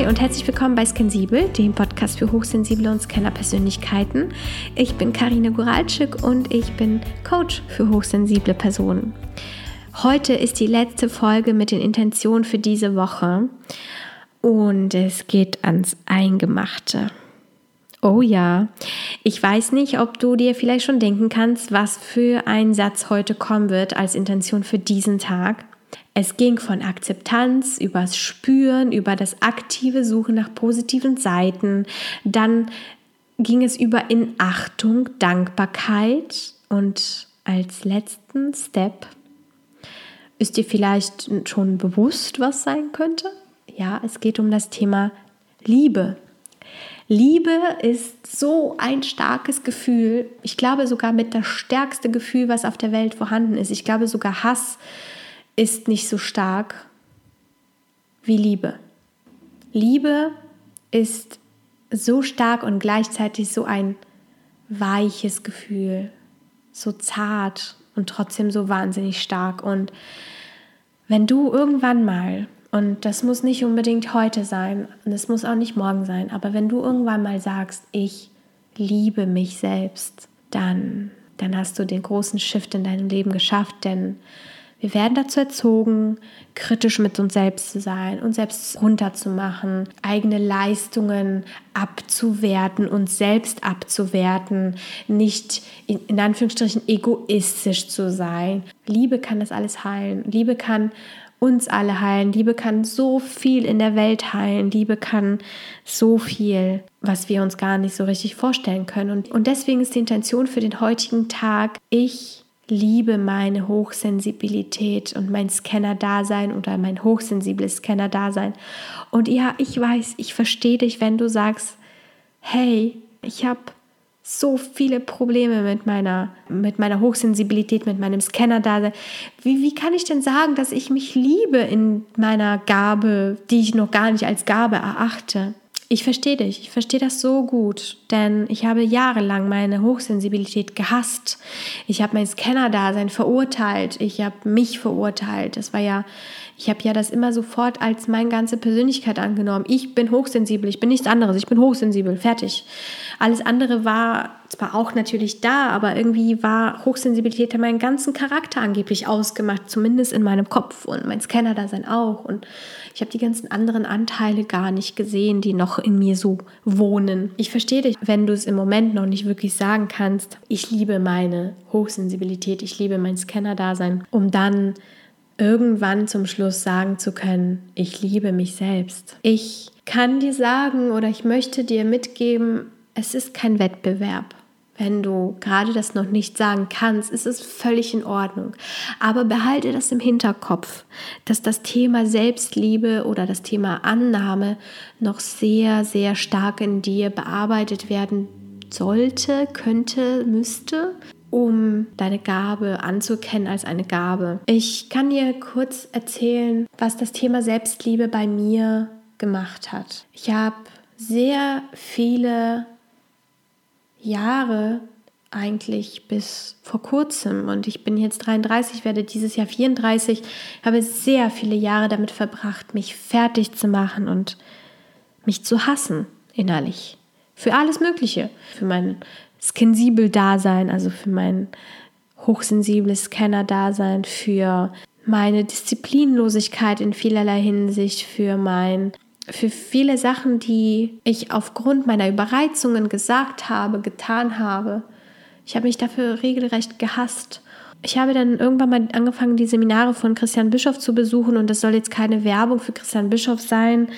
Hi und herzlich willkommen bei Skensibel, dem Podcast für hochsensible und Scanner-Persönlichkeiten. Ich bin Karina Guralczyk und ich bin Coach für hochsensible Personen. Heute ist die letzte Folge mit den Intentionen für diese Woche und es geht ans Eingemachte. Oh ja, ich weiß nicht, ob du dir vielleicht schon denken kannst, was für ein Satz heute kommen wird als Intention für diesen Tag. Es ging von Akzeptanz übers Spüren, über das aktive Suchen nach positiven Seiten. Dann ging es über in Achtung, Dankbarkeit und als letzten Step ist dir vielleicht schon bewusst, was sein könnte? Ja, es geht um das Thema Liebe. Liebe ist so ein starkes Gefühl. Ich glaube sogar mit das stärkste Gefühl, was auf der Welt vorhanden ist. Ich glaube sogar Hass ist nicht so stark wie Liebe. Liebe ist so stark und gleichzeitig so ein weiches Gefühl, so zart und trotzdem so wahnsinnig stark. Und wenn du irgendwann mal, und das muss nicht unbedingt heute sein, und es muss auch nicht morgen sein, aber wenn du irgendwann mal sagst, ich liebe mich selbst, dann, dann hast du den großen Shift in deinem Leben geschafft, denn wir werden dazu erzogen, kritisch mit uns selbst zu sein, uns selbst runterzumachen, eigene Leistungen abzuwerten, uns selbst abzuwerten, nicht in, Anführungsstrichen egoistisch zu sein. Liebe kann das alles heilen. Liebe kann uns alle heilen. Liebe kann so viel in der Welt heilen. Liebe kann so viel, was wir uns gar nicht so richtig vorstellen können. Und, und deswegen ist die Intention für den heutigen Tag, ich liebe meine Hochsensibilität und mein Scanner-Dasein oder mein hochsensibles Scanner-Dasein. Und ja, ich weiß, ich verstehe dich, wenn du sagst, hey, ich habe so viele Probleme mit meiner, mit meiner Hochsensibilität, mit meinem Scanner-Dasein. Wie, wie kann ich denn sagen, dass ich mich liebe in meiner Gabe, die ich noch gar nicht als Gabe erachte? Ich verstehe dich, ich verstehe das so gut, denn ich habe jahrelang meine Hochsensibilität gehasst. Ich habe mein Scanner-Dasein verurteilt, ich habe mich verurteilt. Das war ja, ich habe ja das immer sofort als meine ganze Persönlichkeit angenommen. Ich bin hochsensibel, ich bin nichts anderes, ich bin hochsensibel, fertig. Alles andere war zwar auch natürlich da, aber irgendwie war Hochsensibilität meinen ganzen Charakter angeblich ausgemacht, zumindest in meinem Kopf und mein Scanner-Dasein auch. Und ich habe die ganzen anderen Anteile gar nicht gesehen, die noch in mir so wohnen. Ich verstehe dich, wenn du es im Moment noch nicht wirklich sagen kannst. Ich liebe meine Hochsensibilität, ich liebe mein Scanner-Dasein, um dann irgendwann zum Schluss sagen zu können, ich liebe mich selbst. Ich kann dir sagen oder ich möchte dir mitgeben, es ist kein Wettbewerb. Wenn du gerade das noch nicht sagen kannst, ist es völlig in Ordnung. Aber behalte das im Hinterkopf, dass das Thema Selbstliebe oder das Thema Annahme noch sehr, sehr stark in dir bearbeitet werden sollte, könnte, müsste, um deine Gabe anzukennen als eine Gabe. Ich kann dir kurz erzählen, was das Thema Selbstliebe bei mir gemacht hat. Ich habe sehr viele Jahre eigentlich bis vor kurzem und ich bin jetzt 33, werde dieses Jahr 34, habe sehr viele Jahre damit verbracht, mich fertig zu machen und mich zu hassen innerlich. Für alles Mögliche. Für mein Sensibel-Dasein, also für mein hochsensibles Scanner-Dasein, für meine Disziplinlosigkeit in vielerlei Hinsicht, für mein für viele Sachen, die ich aufgrund meiner Überreizungen gesagt habe, getan habe. Ich habe mich dafür regelrecht gehasst. Ich habe dann irgendwann mal angefangen, die Seminare von Christian Bischof zu besuchen und das soll jetzt keine Werbung für Christian Bischof sein.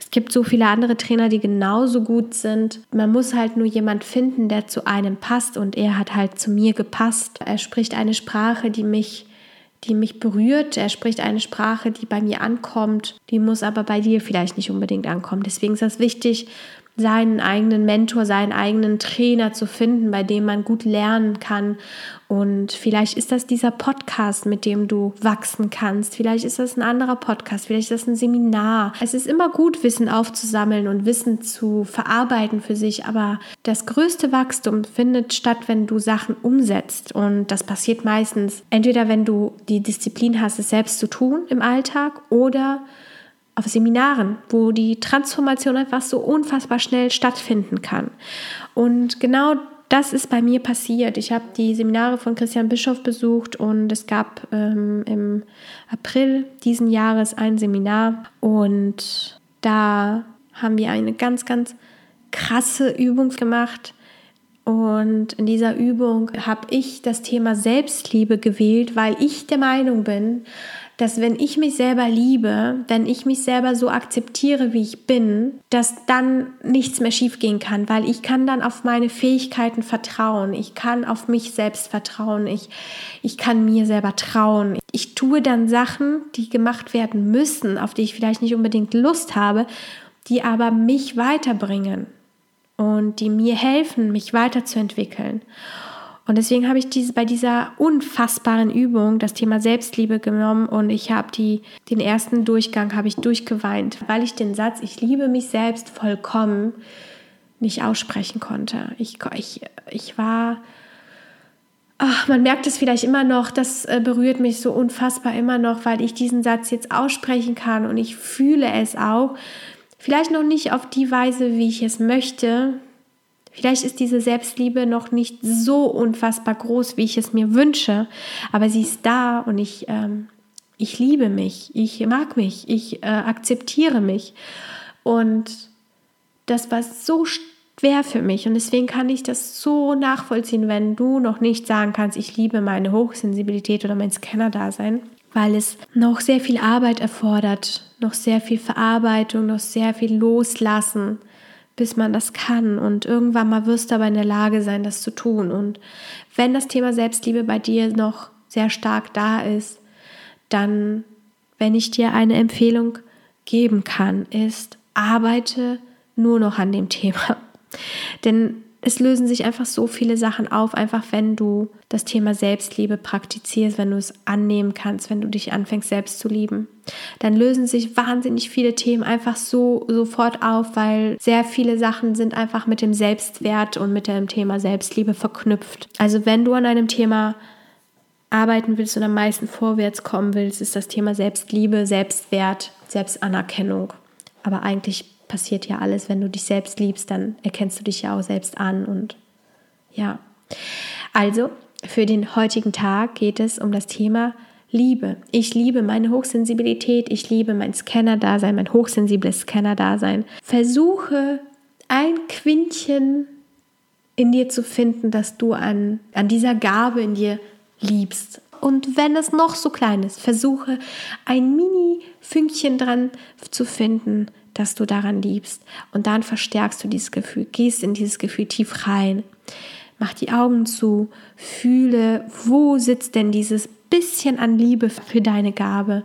Es gibt so viele andere Trainer, die genauso gut sind. Man muss halt nur jemand finden, der zu einem passt und er hat halt zu mir gepasst. Er spricht eine Sprache, die mich die mich berührt. Er spricht eine Sprache, die bei mir ankommt, die muss aber bei dir vielleicht nicht unbedingt ankommen. Deswegen ist es wichtig, seinen eigenen Mentor, seinen eigenen Trainer zu finden, bei dem man gut lernen kann. Und vielleicht ist das dieser Podcast, mit dem du wachsen kannst. Vielleicht ist das ein anderer Podcast, vielleicht ist das ein Seminar. Es ist immer gut, Wissen aufzusammeln und Wissen zu verarbeiten für sich, aber das größte Wachstum findet statt, wenn du Sachen umsetzt. Und das passiert meistens entweder, wenn du die Disziplin hast, es selbst zu tun im Alltag oder auf Seminaren, wo die Transformation einfach so unfassbar schnell stattfinden kann. Und genau das ist bei mir passiert. Ich habe die Seminare von Christian Bischof besucht und es gab ähm, im April diesen Jahres ein Seminar und da haben wir eine ganz, ganz krasse Übung gemacht. Und in dieser Übung habe ich das Thema Selbstliebe gewählt, weil ich der Meinung bin, dass wenn ich mich selber liebe, wenn ich mich selber so akzeptiere, wie ich bin, dass dann nichts mehr schiefgehen kann, weil ich kann dann auf meine Fähigkeiten vertrauen, ich kann auf mich selbst vertrauen, ich, ich kann mir selber trauen. Ich tue dann Sachen, die gemacht werden müssen, auf die ich vielleicht nicht unbedingt Lust habe, die aber mich weiterbringen und die mir helfen, mich weiterzuentwickeln. Und deswegen habe ich diese, bei dieser unfassbaren Übung das Thema Selbstliebe genommen und ich habe die, den ersten Durchgang habe ich durchgeweint, weil ich den Satz, ich liebe mich selbst vollkommen, nicht aussprechen konnte. Ich, ich, ich war, ach, man merkt es vielleicht immer noch, das äh, berührt mich so unfassbar immer noch, weil ich diesen Satz jetzt aussprechen kann und ich fühle es auch. Vielleicht noch nicht auf die Weise, wie ich es möchte, Vielleicht ist diese Selbstliebe noch nicht so unfassbar groß, wie ich es mir wünsche, aber sie ist da und ich, ähm, ich liebe mich, ich mag mich, ich äh, akzeptiere mich. Und das war so schwer für mich und deswegen kann ich das so nachvollziehen, wenn du noch nicht sagen kannst, ich liebe meine Hochsensibilität oder mein Scanner-Dasein, weil es noch sehr viel Arbeit erfordert, noch sehr viel Verarbeitung, noch sehr viel Loslassen bis man das kann. Und irgendwann mal wirst du aber in der Lage sein, das zu tun. Und wenn das Thema Selbstliebe bei dir noch sehr stark da ist, dann, wenn ich dir eine Empfehlung geben kann, ist, arbeite nur noch an dem Thema. Denn es lösen sich einfach so viele Sachen auf, einfach wenn du das Thema Selbstliebe praktizierst, wenn du es annehmen kannst, wenn du dich anfängst selbst zu lieben. Dann lösen sich wahnsinnig viele Themen einfach so sofort auf, weil sehr viele Sachen sind einfach mit dem Selbstwert und mit dem Thema Selbstliebe verknüpft. Also wenn du an einem Thema arbeiten willst und am meisten vorwärts kommen willst, ist das Thema Selbstliebe, Selbstwert, Selbstanerkennung. Aber eigentlich passiert ja alles, wenn du dich selbst liebst, dann erkennst du dich ja auch selbst an und ja. Also, für den heutigen Tag geht es um das Thema Liebe. Ich liebe meine Hochsensibilität, ich liebe mein Scanner-Dasein, mein hochsensibles Scanner-Dasein. Versuche ein Quintchen in dir zu finden, dass du an, an dieser Gabe in dir liebst. Und wenn es noch so klein ist, versuche ein Mini-Fünkchen dran zu finden, dass du daran liebst. Und dann verstärkst du dieses Gefühl, gehst in dieses Gefühl tief rein. Mach die Augen zu, fühle, wo sitzt denn dieses bisschen an Liebe für deine Gabe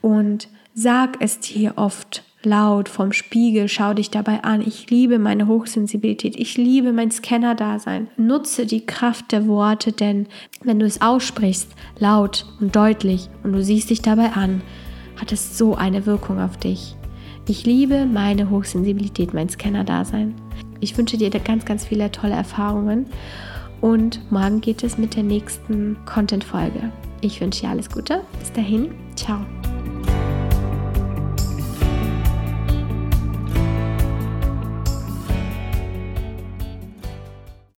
und sag es dir oft laut vom Spiegel, schau dich dabei an. Ich liebe meine Hochsensibilität, ich liebe mein Scanner-Dasein. Nutze die Kraft der Worte, denn wenn du es aussprichst, laut und deutlich und du siehst dich dabei an, hat es so eine Wirkung auf dich. Ich liebe meine Hochsensibilität, mein Scanner-Dasein. Ich wünsche dir ganz, ganz viele tolle Erfahrungen und morgen geht es mit der nächsten Content-Folge. Ich wünsche dir alles Gute. Bis dahin. Ciao.